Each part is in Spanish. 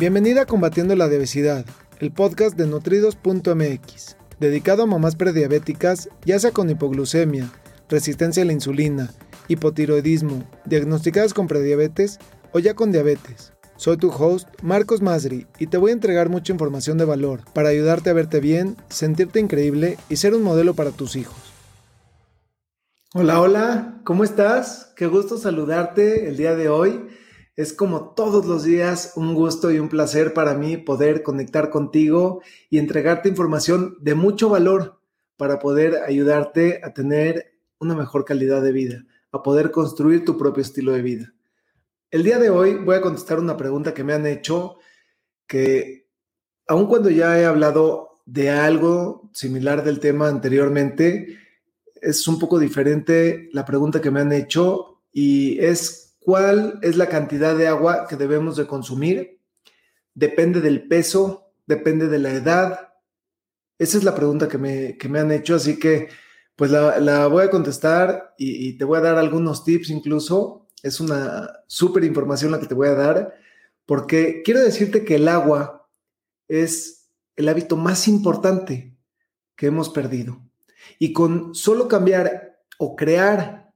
Bienvenida a Combatiendo la Obesidad, el podcast de nutridos.mx, dedicado a mamás prediabéticas, ya sea con hipoglucemia, resistencia a la insulina, hipotiroidismo, diagnosticadas con prediabetes o ya con diabetes. Soy tu host, Marcos Masri, y te voy a entregar mucha información de valor para ayudarte a verte bien, sentirte increíble y ser un modelo para tus hijos. Hola, hola, ¿cómo estás? Qué gusto saludarte el día de hoy. Es como todos los días un gusto y un placer para mí poder conectar contigo y entregarte información de mucho valor para poder ayudarte a tener una mejor calidad de vida, a poder construir tu propio estilo de vida. El día de hoy voy a contestar una pregunta que me han hecho que aun cuando ya he hablado de algo similar del tema anteriormente, es un poco diferente la pregunta que me han hecho y es ¿Cuál es la cantidad de agua que debemos de consumir? Depende del peso, depende de la edad. Esa es la pregunta que me, me han hecho, así que pues la, voy a contestar y, y, te voy a dar algunos tips incluso. Es una súper información la que te voy a dar, porque quiero decirte que el agua es el hábito más importante que hemos perdido. Y con solo cambiar o crear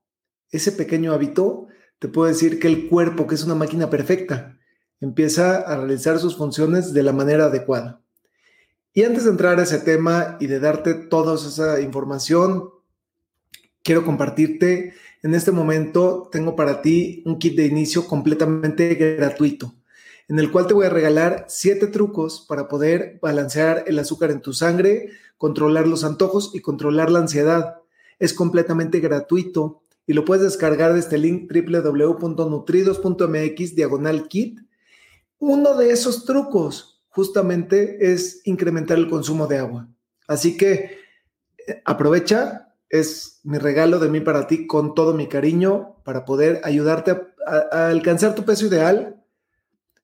ese pequeño hábito, te puedo decir que el cuerpo, que es una máquina perfecta, empieza a realizar sus funciones de la manera adecuada. Y antes de entrar a ese tema y de darte toda esa información, quiero compartirte, en este momento tengo para ti un kit de inicio completamente gratuito, en el cual te voy a regalar siete trucos para poder balancear el azúcar en tu sangre, controlar los antojos y controlar la ansiedad. Es completamente gratuito y lo puedes descargar de este link www.nutridos.mx diagonal kit. Uno de esos trucos justamente es incrementar el consumo de agua. Así que eh, aprovecha, es mi regalo de mí para ti con todo mi cariño para poder ayudarte a, a alcanzar tu peso ideal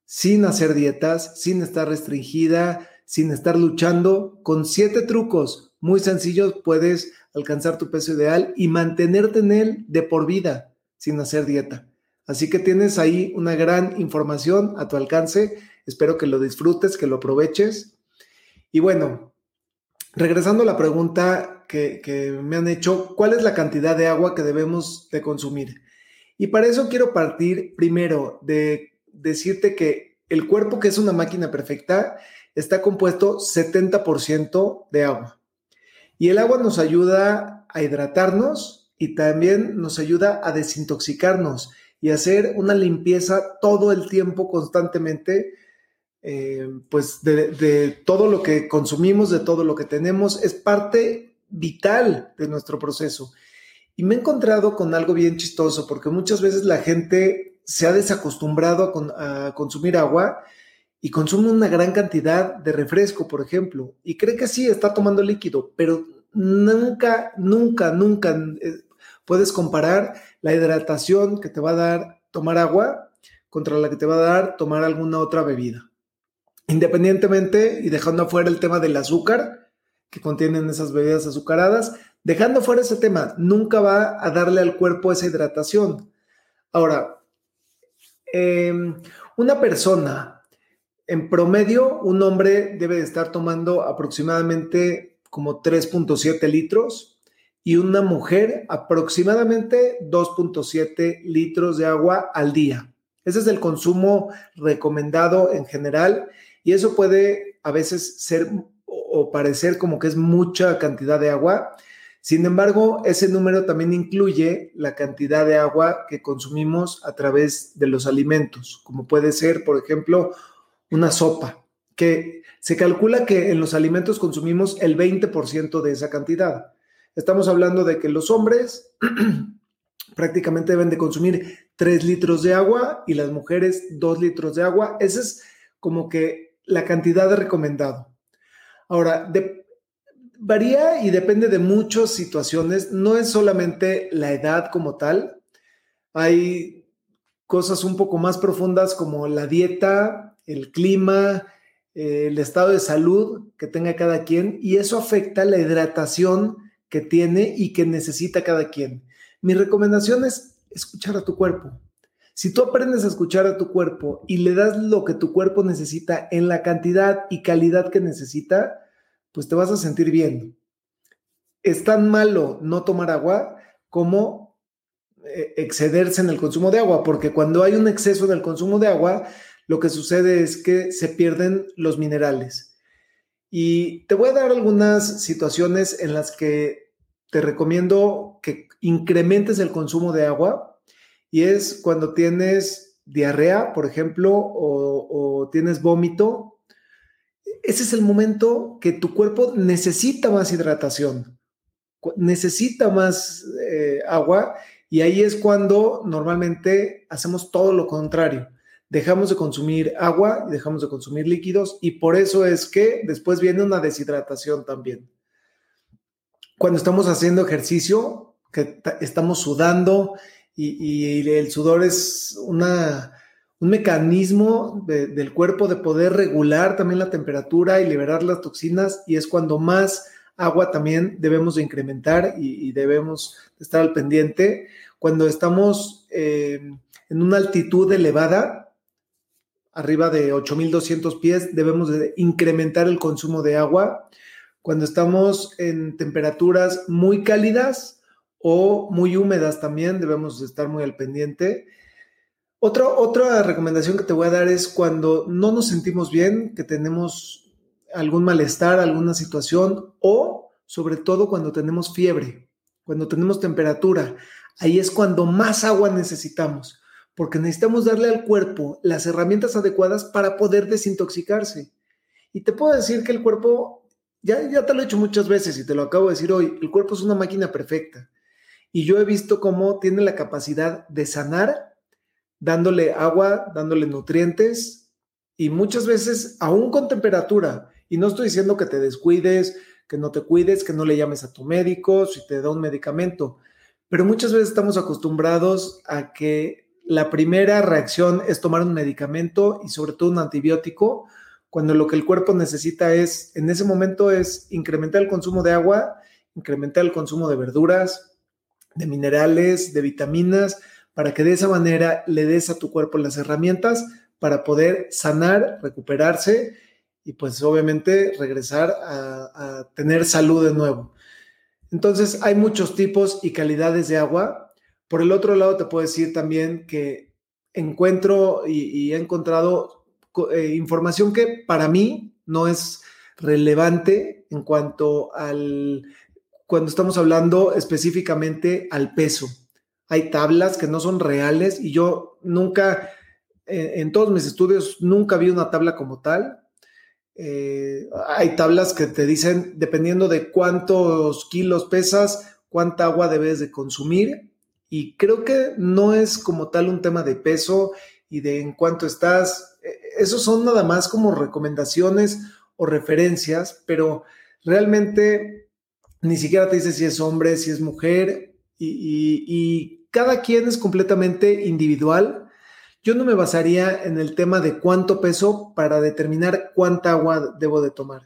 sin hacer dietas, sin estar restringida, sin estar luchando. Con siete trucos muy sencillos puedes alcanzar tu peso ideal y mantenerte en él de por vida sin hacer dieta. Así que tienes ahí una gran información a tu alcance. Espero que lo disfrutes, que lo aproveches. Y bueno, regresando a la pregunta que, que me han hecho, ¿cuál es la cantidad de agua que debemos de consumir? Y para eso quiero partir primero de decirte que el cuerpo, que es una máquina perfecta, está compuesto 70% de agua. Y el agua nos ayuda a hidratarnos y también nos ayuda a desintoxicarnos y hacer una limpieza todo el tiempo, constantemente, eh, pues de, todo lo que consumimos, de todo lo que tenemos, es parte vital de nuestro proceso. Y me he encontrado con algo bien chistoso, porque muchas veces la gente se ha desacostumbrado a consumir agua y consume una gran cantidad de refresco, por ejemplo, y cree que sí, está tomando líquido, pero nunca, nunca, nunca eh, puedes comparar la hidratación que te va a dar tomar agua contra la que te va a dar tomar alguna otra bebida. Independientemente y dejando afuera el tema del azúcar que contienen esas bebidas azucaradas, dejando fuera ese tema, nunca va a darle al cuerpo esa hidratación. Ahora, em, una persona en promedio, un hombre debe de estar tomando aproximadamente como 3.7 litros y una mujer aproximadamente 2.7 litros de agua al día. Ese es el consumo recomendado en general y eso puede a veces ser o parecer como que es mucha cantidad de agua. Sin embargo, ese número también incluye la cantidad de agua que consumimos a través de los alimentos, como puede ser, por ejemplo, una sopa, que se calcula que en los alimentos consumimos el 20% de esa cantidad. Estamos hablando de que los hombres prácticamente deben de consumir 3 litros de agua y las mujeres 2 litros de agua. Esa es como que la cantidad de recomendado. Ahora, varía y depende de muchas situaciones. No es solamente la edad como tal. Hay cosas un poco más profundas como la dieta, el clima, eh, el estado de salud que tenga cada quien y eso afecta la hidratación que tiene y que necesita cada quien. Mi recomendación es escuchar a tu cuerpo. Si tú aprendes a escuchar a tu cuerpo y le das lo que tu cuerpo necesita en la cantidad y calidad que necesita, pues te vas a sentir bien. Es tan malo no tomar agua como eh, excederse en el consumo de agua, porque cuando hay un exceso en el consumo de agua, lo que sucede es que se pierden los minerales. Y te voy a dar algunas situaciones en las que te recomiendo que incrementes el consumo de agua y es cuando tienes diarrea, por ejemplo, o, tienes vómito. Ese es el momento que tu cuerpo necesita más hidratación, necesita más eh, agua y ahí es cuando normalmente hacemos todo lo contrario dejamos de consumir agua, dejamos de consumir líquidos y por eso es que después viene una deshidratación también. Cuando estamos haciendo ejercicio, que estamos sudando y, el sudor es una, un mecanismo del cuerpo de poder regular también la temperatura y liberar las toxinas y es cuando más agua también debemos de incrementar y, debemos estar al pendiente. Cuando estamos eh, en una altitud elevada, arriba de 8200 pies, debemos de incrementar el consumo de agua. Cuando estamos en temperaturas muy cálidas o muy húmedas también, debemos estar muy al pendiente. Otra, otra recomendación que te voy a dar es cuando no nos sentimos bien, que tenemos algún malestar, alguna situación o sobre todo cuando tenemos fiebre, cuando tenemos temperatura. Ahí es cuando más agua necesitamos porque necesitamos darle al cuerpo las herramientas adecuadas para poder desintoxicarse. Y te puedo decir que el cuerpo, ya, ya te lo he hecho muchas veces y te lo acabo de decir hoy, el cuerpo es una máquina perfecta. Y yo he visto cómo tiene la capacidad de sanar dándole agua, dándole nutrientes y muchas veces aún con temperatura. Y no estoy diciendo que te descuides, que no te cuides, que no le llames a tu médico si te da un medicamento, pero muchas veces estamos acostumbrados a que la primera reacción es tomar un medicamento y sobre todo un antibiótico, cuando lo que el cuerpo necesita es, en ese momento, es incrementar el consumo de agua, incrementar el consumo de verduras, de minerales, de vitaminas, para que de esa manera le des a tu cuerpo las herramientas para poder sanar, recuperarse y pues obviamente regresar a, a tener salud de nuevo. Entonces hay muchos tipos y calidades de agua por el otro lado, te puedo decir también que encuentro y, he encontrado eh, información que para mí no es relevante en cuanto al, cuando estamos hablando específicamente al peso. Hay tablas que no son reales y yo nunca, eh, en todos mis estudios, nunca vi una tabla como tal. Eh, hay tablas que te dicen, dependiendo de cuántos kilos pesas, cuánta agua debes de consumir y creo que no es como tal un tema de peso y de en cuánto estás. E, esos son nada más como recomendaciones o referencias, pero realmente ni siquiera te dice si es hombre, si es mujer, y, y cada quien es completamente individual. Yo no me basaría en el tema de cuánto peso para determinar cuánta agua debo de tomar.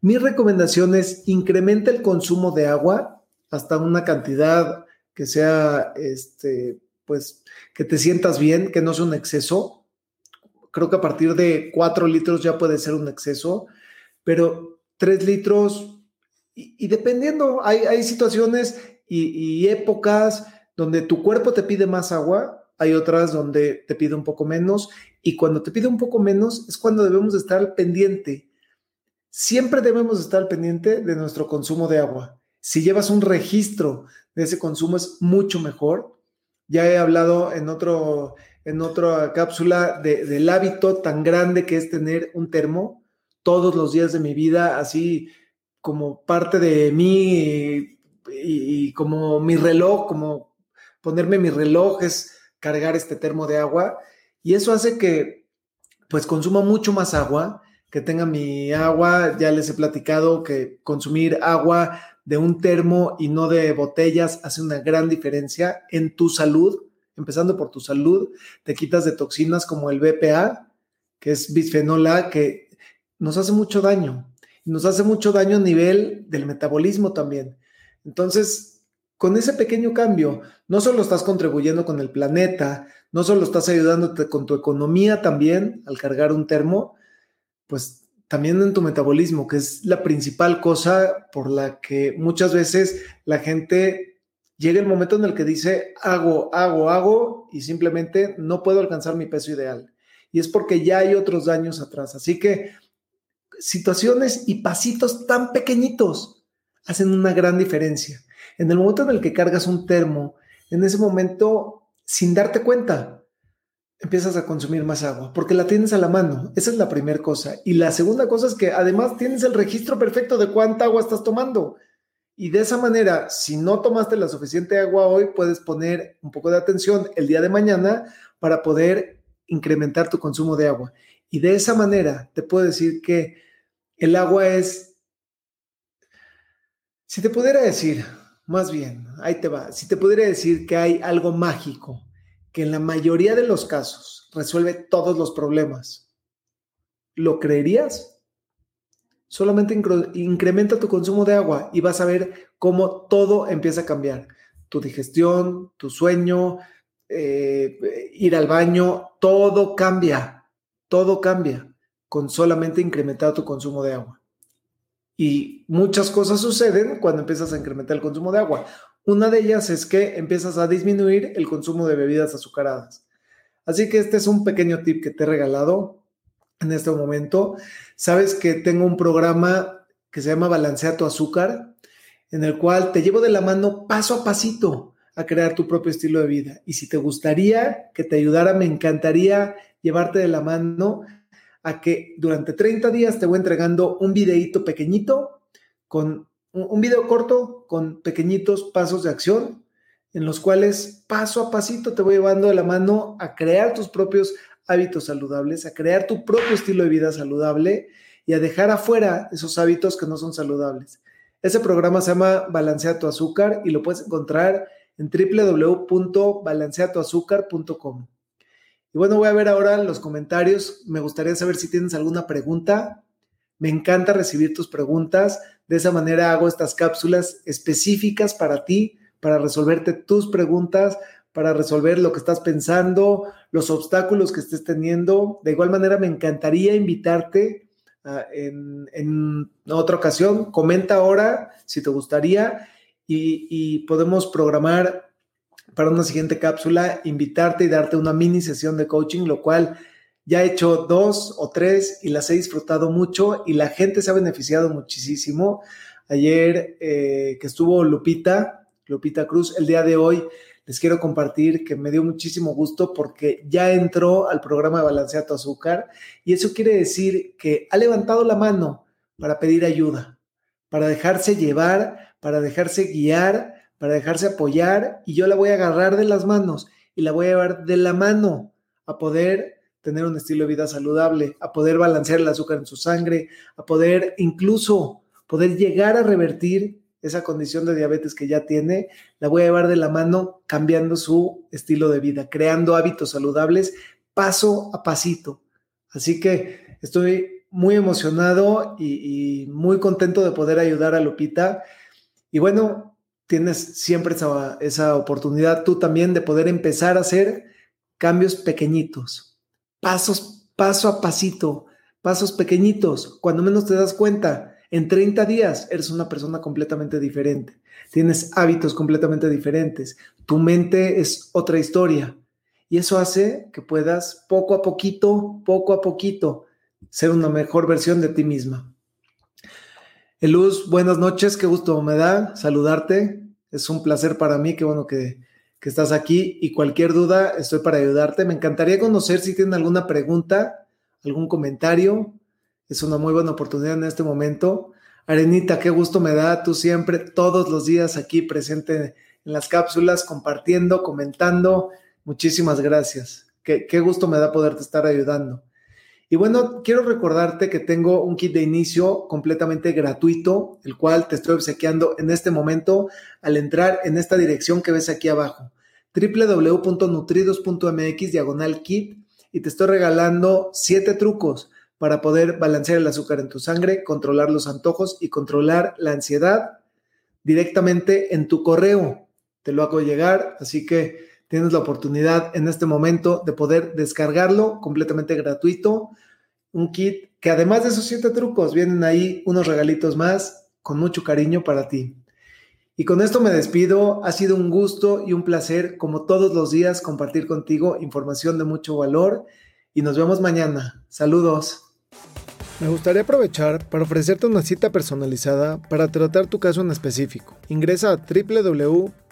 Mi recomendación es incrementa el consumo de agua hasta una cantidad que sea, este, pues, que te sientas bien, que no sea un exceso. Creo que a partir de cuatro litros ya puede ser un exceso, pero tres litros, y, dependiendo, hay, hay situaciones y, y épocas donde tu cuerpo te pide más agua, hay otras donde te pide un poco menos, y cuando te pide un poco menos es cuando debemos estar pendiente. Siempre debemos estar pendiente de nuestro consumo de agua. Si llevas un registro de ese consumo es mucho mejor. Ya he hablado en, otro, en otra cápsula del hábito tan grande que es tener un termo todos los días de mi vida, así como parte de mí y, como mi reloj, como ponerme mi reloj es cargar este termo de agua y eso hace que pues consuma mucho más agua, que tenga mi agua, ya les he platicado que consumir agua de un termo y no de botellas hace una gran diferencia en tu salud, empezando por tu salud, te quitas de toxinas como el BPA, que es bisfenol A, que nos hace mucho daño. Nos hace mucho daño a nivel del metabolismo también. Entonces, con ese pequeño cambio, no solo estás contribuyendo con el planeta, no solo estás ayudándote con tu economía también al cargar un termo, pues también en tu metabolismo, que es la principal cosa por la que muchas veces la gente llega el momento en el que dice, hago, hago, hago, y simplemente no puedo alcanzar mi peso ideal. Y es porque ya hay otros daños atrás. Así que situaciones y pasitos tan pequeñitos hacen una gran diferencia. En el momento en el que cargas un termo, en ese momento, sin darte cuenta, empiezas a consumir más agua porque la tienes a la mano. Esa es la primera cosa. Y la segunda cosa es que además tienes el registro perfecto de cuánta agua estás tomando. Y de esa manera, si no tomaste la suficiente agua hoy, puedes poner un poco de atención el día de mañana para poder incrementar tu consumo de agua. Y de esa manera te puedo decir que el agua es, si te pudiera decir, más bien, ahí te va, si te pudiera decir que hay algo mágico que en la mayoría de los casos resuelve todos los problemas, ¿lo creerías? Solamente incrementa tu consumo de agua y vas a ver cómo todo empieza a cambiar. Tu digestión, tu sueño, eh, ir al baño, todo cambia, todo cambia con solamente incrementar tu consumo de agua. Y muchas cosas suceden cuando empiezas a incrementar el consumo de agua. Una de ellas es que empiezas a disminuir el consumo de bebidas azucaradas. Así que este es un pequeño tip que te he regalado en este momento. Sabes que tengo un programa que se llama Balancea tu azúcar, en el cual te llevo de la mano paso a pasito a crear tu propio estilo de vida. Y si te gustaría que te ayudara, me encantaría llevarte de la mano a que durante 30 días te voy entregando un videíto pequeñito con un video corto con pequeñitos pasos de acción en los cuales paso a pasito te voy llevando de la mano a crear tus propios hábitos saludables, a crear tu propio estilo de vida saludable y a dejar afuera esos hábitos que no son saludables. Ese programa se llama Balancea tu azúcar y lo puedes encontrar en www.balanceatuazúcar.com. Y bueno, voy a ver ahora los comentarios. Me gustaría saber si tienes alguna pregunta. Me encanta recibir tus preguntas. De esa manera hago estas cápsulas específicas para ti, para resolverte tus preguntas, para resolver lo que estás pensando, los obstáculos que estés teniendo. De igual manera, me encantaría invitarte en, en, otra ocasión. Comenta ahora si te gustaría y, y podemos programar para una siguiente cápsula, invitarte y darte una mini sesión de coaching, lo cual ya he hecho dos o tres y las he disfrutado mucho y la gente se ha beneficiado muchísimo. Ayer eh, que estuvo Lupita, Lupita Cruz, el día de hoy les quiero compartir que me dio muchísimo gusto porque ya entró al programa de Balancea tu Azúcar y eso quiere decir que ha levantado la mano para pedir ayuda, para dejarse llevar, para dejarse guiar para dejarse apoyar y yo la voy a agarrar de las manos y la voy a llevar de la mano a poder tener un estilo de vida saludable, a poder balancear el azúcar en su sangre, a poder incluso poder llegar a revertir esa condición de diabetes que ya tiene, la voy a llevar de la mano cambiando su estilo de vida, creando hábitos saludables paso a pasito. Así que estoy muy emocionado y, muy contento de poder ayudar a Lupita. Y bueno, tienes siempre esa, oportunidad tú también de poder empezar a hacer cambios pequeñitos, pasos, paso a pasito, pasos pequeñitos. Cuando menos te das cuenta, en 30 días eres una persona completamente diferente. Tienes hábitos completamente diferentes. Tu mente es otra historia. Y eso hace que puedas poco a poquito, poco a poquito, ser una mejor versión de ti misma. Luz, buenas noches, qué gusto me da saludarte. Es un placer para mí, qué bueno que, estás aquí y cualquier duda estoy para ayudarte. Me encantaría conocer si tienen alguna pregunta, algún comentario. Es una muy buena oportunidad en este momento. Arenita, qué gusto me da tú siempre, todos los días aquí presente en las cápsulas, compartiendo, comentando. Muchísimas gracias. Qué, qué gusto me da poderte estar ayudando. Y bueno, quiero recordarte que tengo un kit de inicio completamente gratuito, el cual te estoy obsequiando en este momento al entrar en esta dirección que ves aquí abajo, www.nutridos.mx diagonal kit y te estoy regalando siete trucos para poder balancear el azúcar en tu sangre, controlar los antojos y controlar la ansiedad directamente en tu correo. te lo hago llegar, así que tienes la oportunidad en este momento de poder descargarlo completamente gratuito. Un kit que además de esos siete trucos, vienen ahí unos regalitos más con mucho cariño para ti. Y con esto me despido. Ha sido un gusto y un placer, como todos los días, compartir contigo información de mucho valor. Y nos vemos mañana. Saludos. Me gustaría aprovechar para ofrecerte una cita personalizada para tratar tu caso en específico. Ingresa a